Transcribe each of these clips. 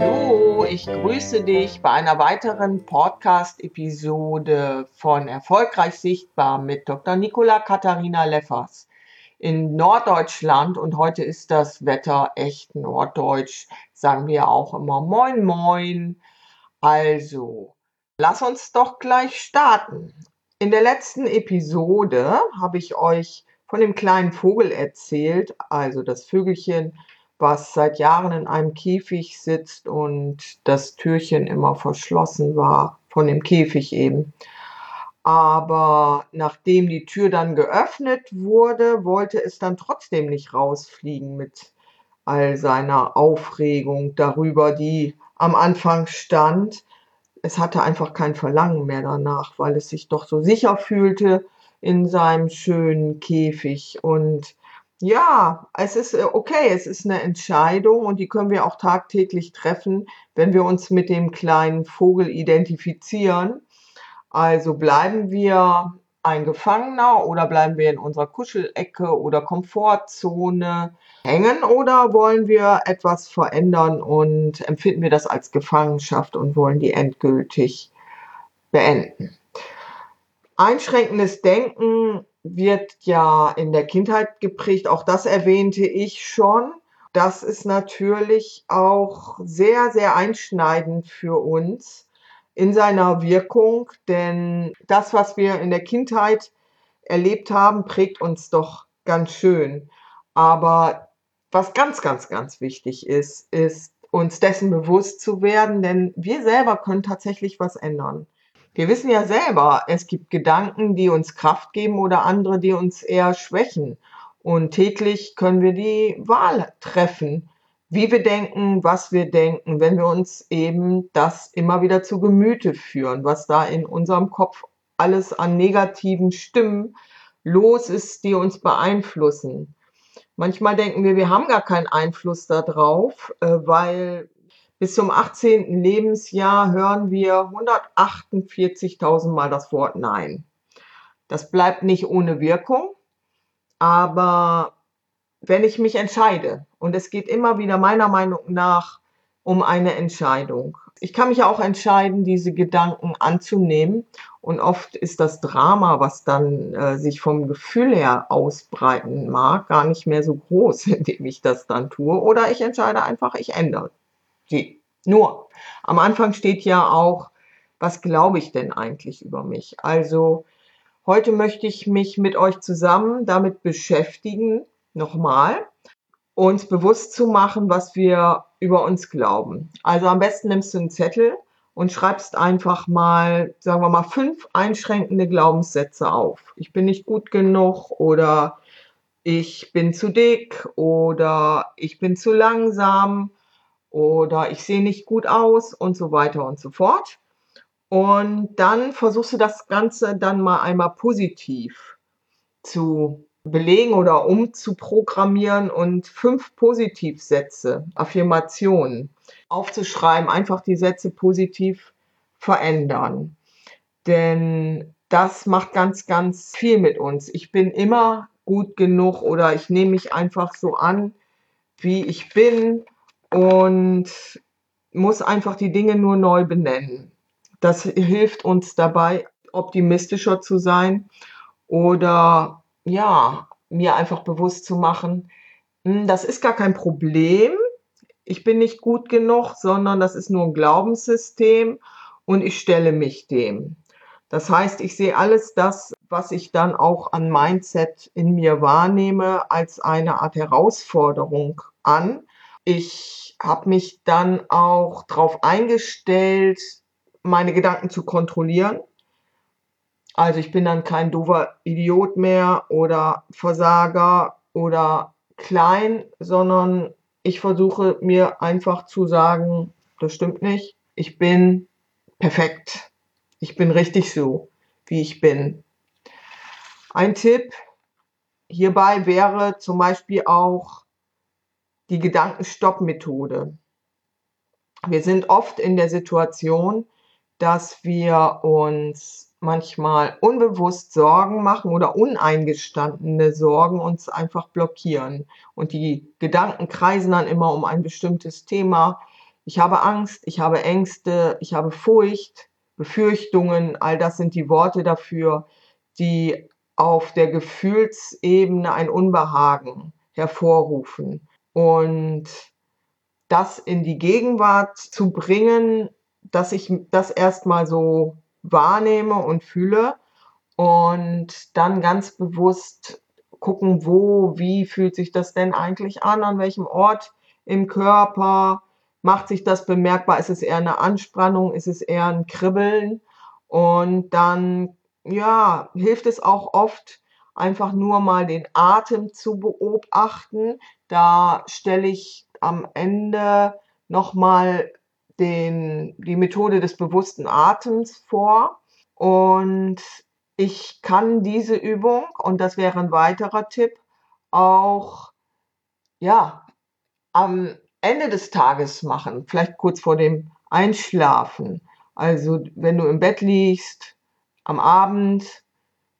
Hallo, ich grüße dich bei einer weiteren Podcast-Episode von Erfolgreich Sichtbar mit Dr. Nicola Katharina Leffers in Norddeutschland und heute ist das Wetter echt norddeutsch, sagen wir auch immer Moin Moin. Also, lass uns doch gleich starten. In der letzten Episode habe ich euch von dem kleinen Vogel erzählt, also das Vögelchen, was seit Jahren in einem Käfig sitzt und das Türchen immer verschlossen war, von dem Käfig eben. Aber nachdem die Tür dann geöffnet wurde, wollte es dann trotzdem nicht rausfliegen mit all seiner Aufregung darüber, die am Anfang stand. Es hatte einfach kein Verlangen mehr danach, weil es sich doch so sicher fühlte in seinem schönen Käfig und ja, es ist äh, okay, es ist eine Entscheidung und die können wir auch tagtäglich treffen, wenn wir uns mit dem kleinen Vogel identifizieren. Also bleiben wir ein Gefangener oder bleiben wir in unserer Kuschelecke oder Komfortzone hängen oder wollen wir etwas verändern und empfinden wir das als Gefangenschaft und wollen die endgültig beenden. Einschränkendes Denken wird ja in der Kindheit geprägt. Auch das erwähnte ich schon. Das ist natürlich auch sehr, sehr einschneidend für uns in seiner Wirkung, denn das, was wir in der Kindheit erlebt haben, prägt uns doch ganz schön. Aber was ganz, ganz, ganz wichtig ist, ist uns dessen bewusst zu werden, denn wir selber können tatsächlich was ändern. Wir wissen ja selber, es gibt Gedanken, die uns Kraft geben oder andere, die uns eher schwächen. Und täglich können wir die Wahl treffen, wie wir denken, was wir denken, wenn wir uns eben das immer wieder zu Gemüte führen, was da in unserem Kopf alles an negativen Stimmen los ist, die uns beeinflussen. Manchmal denken wir, wir haben gar keinen Einfluss darauf, äh, weil bis zum 18. Lebensjahr hören wir 148.000 Mal das Wort Nein. Das bleibt nicht ohne Wirkung, aber wenn ich mich entscheide, und es geht immer wieder meiner Meinung nach um eine Entscheidung. Ich kann mich auch entscheiden, diese Gedanken anzunehmen. Und oft ist das Drama, was dann äh, sich vom Gefühl her ausbreiten mag, gar nicht mehr so groß, indem ich das dann tue. Oder ich entscheide einfach, ich ändere Sie. Nur, am Anfang steht ja auch, was glaube ich denn eigentlich über mich? Also, heute möchte ich mich mit euch zusammen damit beschäftigen, nochmal, uns bewusst zu machen, was wir über uns glauben. Also am besten nimmst du einen Zettel und schreibst einfach mal, sagen wir mal, fünf einschränkende Glaubenssätze auf. Ich bin nicht gut genug oder ich bin zu dick oder ich bin zu langsam oder ich sehe nicht gut aus und so weiter und so fort. Und dann versuchst du das Ganze dann mal einmal positiv zu belegen oder umzuprogrammieren und fünf Positivsätze, Affirmationen aufzuschreiben, einfach die Sätze positiv verändern. Denn das macht ganz, ganz viel mit uns. Ich bin immer gut genug oder ich nehme mich einfach so an, wie ich bin und muss einfach die Dinge nur neu benennen. Das hilft uns dabei, optimistischer zu sein oder ja, mir einfach bewusst zu machen, hm, das ist gar kein Problem. Ich bin nicht gut genug, sondern das ist nur ein Glaubenssystem und ich stelle mich dem. Das heißt, ich sehe alles das, was ich dann auch an Mindset in mir wahrnehme, als eine Art Herausforderung an. Ich habe mich dann auch darauf eingestellt, meine Gedanken zu kontrollieren. Also ich bin dann kein doofer Idiot mehr oder Versager oder klein, sondern ich versuche mir einfach zu sagen, das stimmt nicht. Ich bin perfekt. Ich bin richtig so, wie ich bin. Ein Tipp hierbei wäre zum Beispiel auch die Gedankenstopp-Methode. Wir sind oft in der Situation, dass wir uns manchmal unbewusst Sorgen machen oder uneingestandene Sorgen uns einfach blockieren. Und die Gedanken kreisen dann immer um ein bestimmtes Thema. Ich habe Angst, ich habe Ängste, ich habe Furcht, Befürchtungen, all das sind die Worte dafür, die auf der Gefühlsebene ein Unbehagen hervorrufen. Und das in die Gegenwart zu bringen, dass ich das erstmal so wahrnehme und fühle und dann ganz bewusst gucken, wo, wie fühlt sich das denn eigentlich an, an welchem Ort im Körper, macht sich das bemerkbar, ist es eher eine Anspannung, ist es eher ein Kribbeln? Und dann, ja, hilft es auch oft, einfach nur mal den Atem zu beobachten. Da stelle ich am Ende nochmal den, die Methode des bewussten Atems vor. Und ich kann diese Übung, und das wäre ein weiterer Tipp, auch ja, am Ende des Tages machen, vielleicht kurz vor dem Einschlafen. Also wenn du im Bett liegst, am Abend,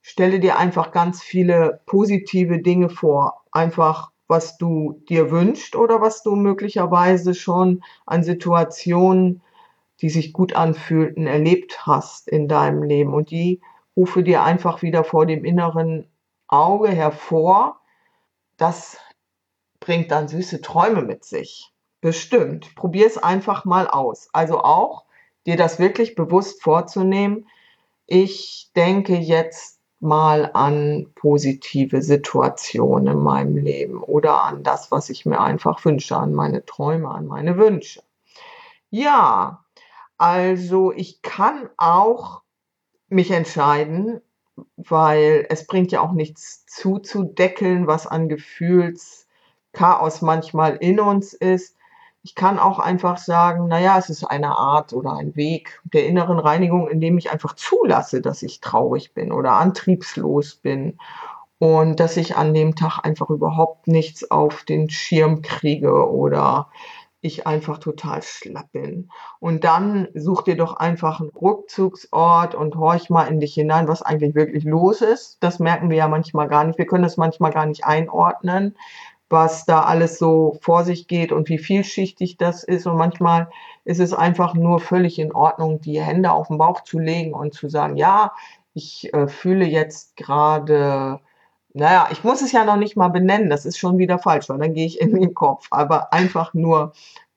stelle dir einfach ganz viele positive Dinge vor. Einfach was du dir wünschst oder was du möglicherweise schon an Situationen, die sich gut anfühlten, erlebt hast in deinem Leben. Und die rufe dir einfach wieder vor dem inneren Auge hervor. Das bringt dann süße Träume mit sich. Bestimmt. Probier es einfach mal aus. Also auch dir das wirklich bewusst vorzunehmen. Ich denke jetzt mal an positive Situationen in meinem Leben oder an das, was ich mir einfach wünsche, an meine Träume, an meine Wünsche. Ja, also ich kann auch mich entscheiden, weil es bringt ja auch nichts zuzudeckeln, was an Gefühlschaos manchmal in uns ist ich kann auch einfach sagen, naja, es ist eine Art oder ein Weg der inneren Reinigung, in dem ich einfach zulasse, dass ich traurig bin oder antriebslos bin und dass ich an dem Tag einfach überhaupt nichts auf den Schirm kriege oder ich einfach total schlapp bin. Und dann such dir doch einfach einen Rückzugsort und horch mal in dich hinein, was eigentlich wirklich los ist. Das merken wir ja manchmal gar nicht. Wir können das manchmal gar nicht einordnen was da alles so vor sich geht und wie vielschichtig das ist. Und manchmal ist es einfach nur völlig in Ordnung, die Hände auf den Bauch zu legen und zu sagen, ja, ich äh, fühle jetzt gerade, naja, ich muss es ja noch nicht mal benennen, das ist schon wieder falsch, weil dann gehe ich in den Kopf. Aber einfach nur,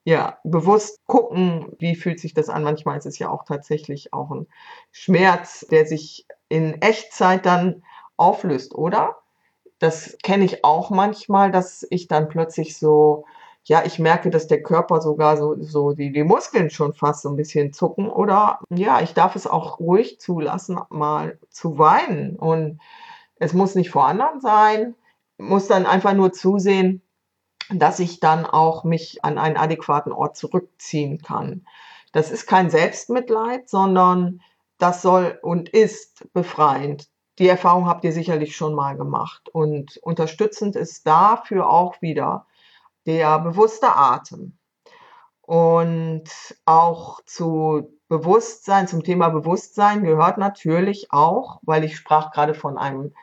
ja, bewusst gucken, wie fühlt sich das an. Manchmal ist es ja auch tatsächlich auch ein Schmerz, der sich in Echtzeit dann auflöst, oder? Das kenne ich auch manchmal, dass ich dann plötzlich so, ja, ich merke, dass der Körper sogar so, so die, die Muskeln schon fast so ein bisschen zucken oder ja, ich darf es auch ruhig zulassen, mal zu weinen und es muss nicht vor anderen sein, muss dann einfach nur zusehen, dass ich dann auch mich an einen adäquaten Ort zurückziehen kann. Das ist kein Selbstmitleid, sondern das soll und ist befreiend die Erfahrung habt ihr sicherlich schon mal gemacht. Und unterstützend ist dafür auch wieder der bewusste Atem. Und auch zu Bewusstsein, zum Thema Bewusstsein gehört natürlich auch, weil ich sprach gerade von einem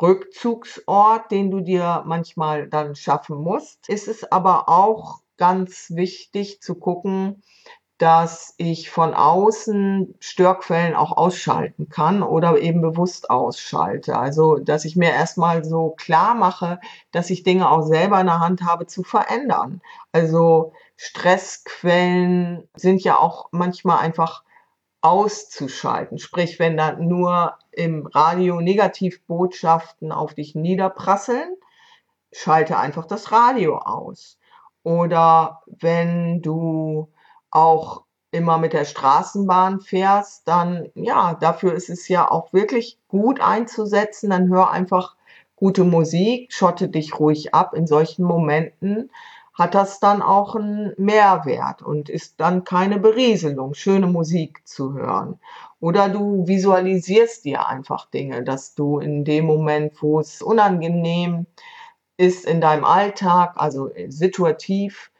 Rückzugsort, den du dir manchmal dann schaffen musst, ist es aber auch ganz wichtig zu gucken, dass ich von außen Störquellen auch ausschalten kann oder eben bewusst ausschalte. Also, dass ich mir erstmal so klar mache, dass ich Dinge auch selber in der Hand habe zu verändern. Also, Stressquellen sind ja auch manchmal einfach auszuschalten. Sprich, wenn da nur im Radio Negativbotschaften auf dich niederprasseln, schalte einfach das Radio aus. Oder wenn du auch immer mit der Straßenbahn fährst, dann ja, dafür ist es ja auch wirklich gut einzusetzen. Dann hör einfach gute Musik, schotte dich ruhig ab in solchen Momenten. hat das dann auch einen Mehrwert und ist dann keine Berieselung, schöne Musik zu hören. Oder du visualisierst dir einfach Dinge, dass du in dem Moment, wo es unangenehm ist in deinem Alltag, also situativ,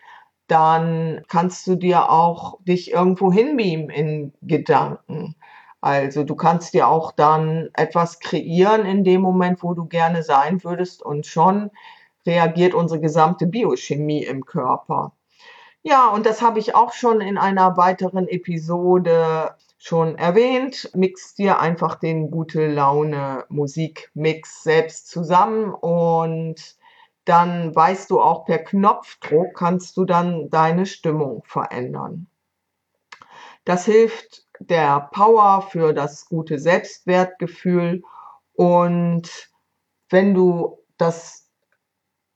dann kannst du dir auch dich irgendwo hinbeamen in Gedanken. Also du kannst dir auch dann etwas kreieren in dem Moment, wo du gerne sein würdest und schon reagiert unsere gesamte Biochemie im Körper. Ja, und das habe ich auch schon in einer weiteren Episode schon erwähnt. Mix dir einfach den gute Laune Musikmix selbst zusammen und dann weißt du auch per Knopfdruck kannst du dann deine Stimmung verändern. Das hilft der Power für das gute Selbstwertgefühl und wenn du das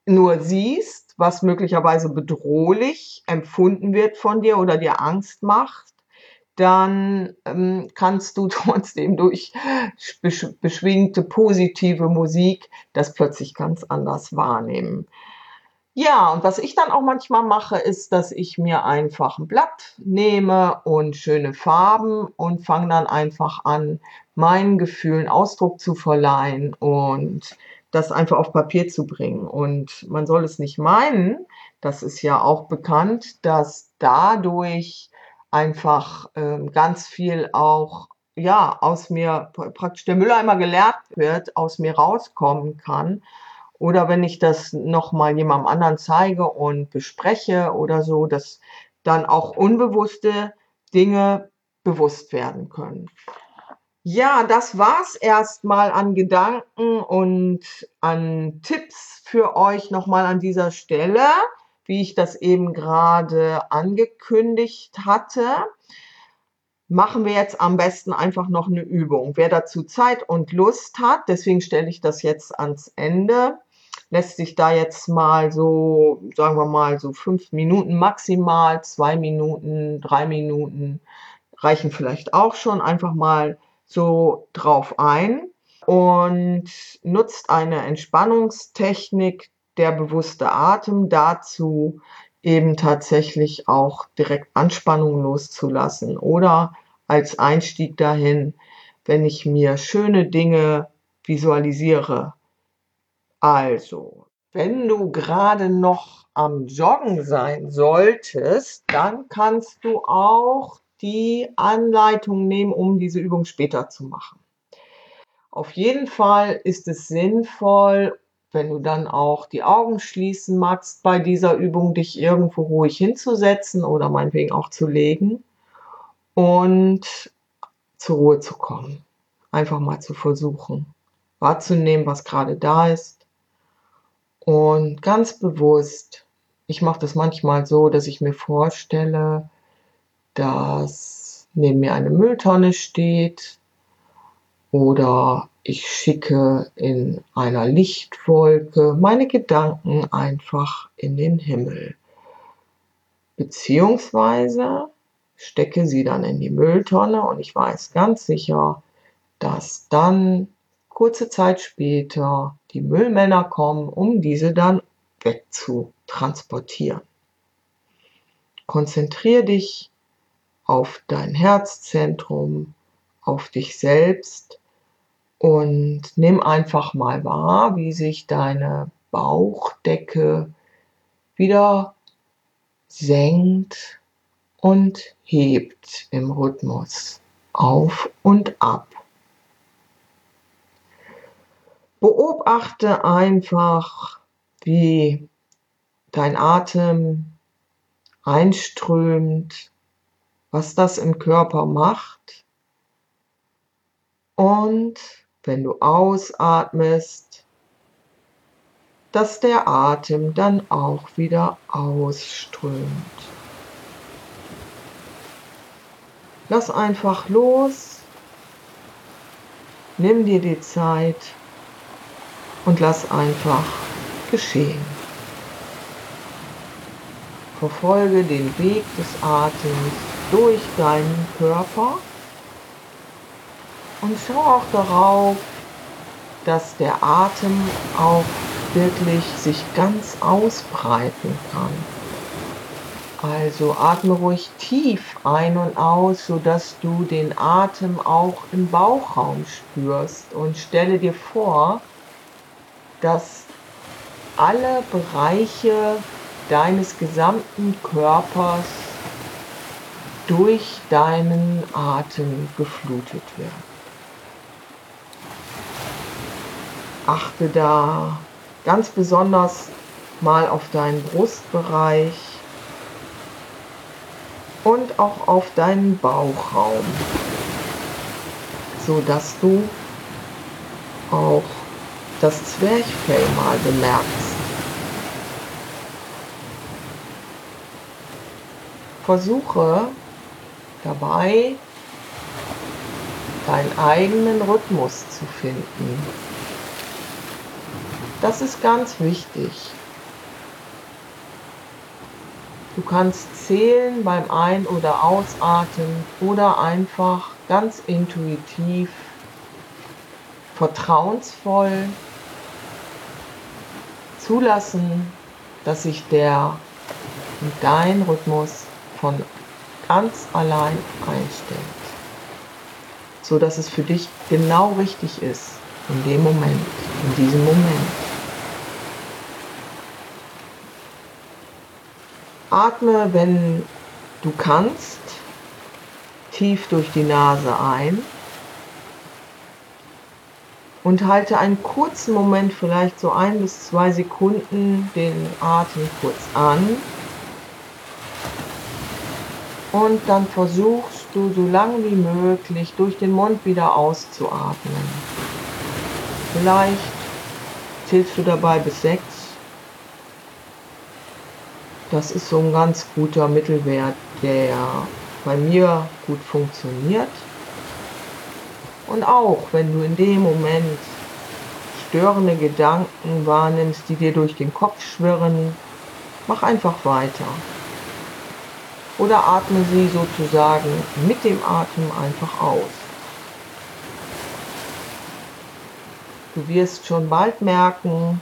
nur siehst, was möglicherweise bedrohlich empfunden wird von dir oder dir Angst macht, dann ähm, kannst du trotzdem durch beschwingte positive Musik das plötzlich ganz anders wahrnehmen. Ja, und was ich dann auch manchmal mache, ist, dass ich mir einfach ein Blatt nehme und schöne Farben und fange dann einfach an, meinen Gefühlen Ausdruck zu verleihen und das einfach auf Papier zu bringen. Und man soll es nicht meinen, das ist ja auch bekannt, dass dadurch einfach ähm, ganz viel auch ja aus mir praktisch der Mülleimer geleert wird, aus mir rauskommen kann. Oder wenn ich das nochmal jemandem anderen zeige und bespreche oder so, dass dann auch unbewusste Dinge bewusst werden können. Ja, das war's erstmal an Gedanken und an Tipps für euch nochmal an dieser Stelle wie ich das eben gerade angekündigt hatte, machen wir jetzt am besten einfach noch eine Übung. Wer dazu Zeit und Lust hat, deswegen stelle ich das jetzt ans Ende, lässt sich da jetzt mal so, sagen wir mal, so fünf Minuten maximal, zwei Minuten, drei Minuten reichen vielleicht auch schon, einfach mal so drauf ein und nutzt eine Entspannungstechnik, der bewusste Atem dazu, eben tatsächlich auch direkt Anspannung loszulassen oder als Einstieg dahin, wenn ich mir schöne Dinge visualisiere. Also, wenn du gerade noch am Joggen sein solltest, dann kannst du auch die Anleitung nehmen, um diese Übung später zu machen. Auf jeden Fall ist es sinnvoll, wenn du dann auch die Augen schließen magst bei dieser Übung, dich irgendwo ruhig hinzusetzen oder meinetwegen auch zu legen und zur Ruhe zu kommen. Einfach mal zu versuchen, wahrzunehmen, was gerade da ist. Und ganz bewusst, ich mache das manchmal so, dass ich mir vorstelle, dass neben mir eine Mülltonne steht oder ich schicke in einer Lichtwolke meine Gedanken einfach in den Himmel. Beziehungsweise stecke sie dann in die Mülltonne und ich weiß ganz sicher, dass dann kurze Zeit später die Müllmänner kommen, um diese dann wegzutransportieren. Konzentriere dich auf dein Herzzentrum, auf dich selbst und nimm einfach mal wahr, wie sich deine Bauchdecke wieder senkt und hebt im Rhythmus auf und ab. Beobachte einfach, wie dein Atem einströmt, was das im Körper macht und wenn du ausatmest, dass der Atem dann auch wieder ausströmt. Lass einfach los, nimm dir die Zeit und lass einfach geschehen. Verfolge den Weg des Atems durch deinen Körper und schau auch darauf, dass der Atem auch wirklich sich ganz ausbreiten kann. Also atme ruhig tief ein und aus, sodass du den Atem auch im Bauchraum spürst und stelle dir vor, dass alle Bereiche deines gesamten Körpers durch deinen Atem geflutet werden. Achte da ganz besonders mal auf deinen Brustbereich und auch auf deinen Bauchraum, so dass du auch das Zwerchfell mal bemerkst. Versuche dabei deinen eigenen Rhythmus zu finden. Das ist ganz wichtig. Du kannst zählen beim Ein- oder Ausatmen oder einfach ganz intuitiv, vertrauensvoll zulassen, dass sich der und dein Rhythmus von ganz allein einstellt, so dass es für dich genau richtig ist in dem Moment, in diesem Moment. Atme, wenn du kannst, tief durch die Nase ein und halte einen kurzen Moment, vielleicht so ein bis zwei Sekunden, den Atem kurz an. Und dann versuchst du so lange wie möglich durch den Mund wieder auszuatmen. Vielleicht zählst du dabei bis sechs das ist so ein ganz guter Mittelwert, der bei mir gut funktioniert. Und auch wenn du in dem Moment störende Gedanken wahrnimmst, die dir durch den Kopf schwirren, mach einfach weiter. Oder atme sie sozusagen mit dem Atem einfach aus. Du wirst schon bald merken,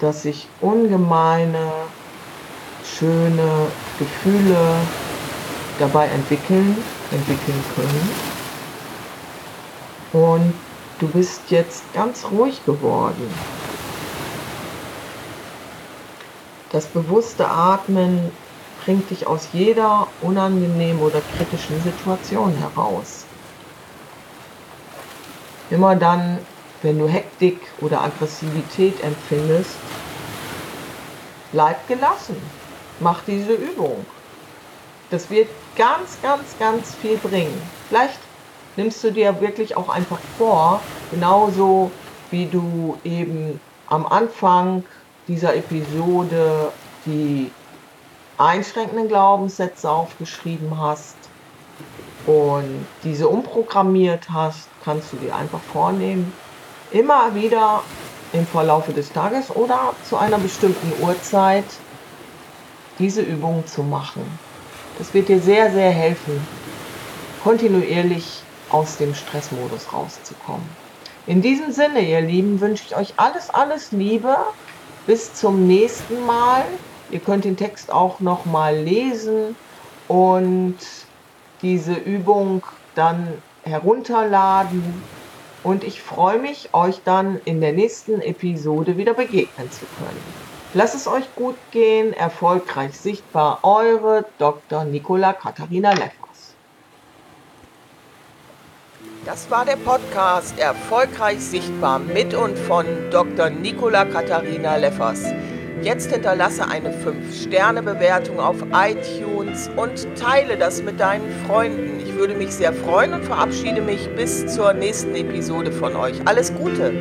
dass sich ungemeine, schöne Gefühle dabei entwickeln, entwickeln können. Und du bist jetzt ganz ruhig geworden. Das bewusste Atmen bringt dich aus jeder unangenehmen oder kritischen Situation heraus. Immer dann, wenn du Hektik oder Aggressivität empfindest, bleib gelassen. Mach diese Übung. Das wird ganz, ganz, ganz viel bringen. Vielleicht nimmst du dir wirklich auch einfach vor, genauso wie du eben am Anfang dieser Episode die einschränkenden Glaubenssätze aufgeschrieben hast und diese umprogrammiert hast, kannst du dir einfach vornehmen, immer wieder im Verlaufe des Tages oder zu einer bestimmten Uhrzeit diese Übung zu machen. Das wird dir sehr, sehr helfen, kontinuierlich aus dem Stressmodus rauszukommen. In diesem Sinne, ihr Lieben, wünsche ich euch alles, alles Liebe. Bis zum nächsten Mal. Ihr könnt den Text auch noch mal lesen und diese Übung dann herunterladen und ich freue mich, euch dann in der nächsten Episode wieder begegnen zu können. Lasst es euch gut gehen, erfolgreich sichtbar, eure Dr. Nicola Katharina Leffers. Das war der Podcast Erfolgreich sichtbar mit und von Dr. Nicola Katharina Leffers. Jetzt hinterlasse eine 5-Sterne-Bewertung auf iTunes und teile das mit deinen Freunden würde mich sehr freuen und verabschiede mich bis zur nächsten Episode von euch. Alles Gute!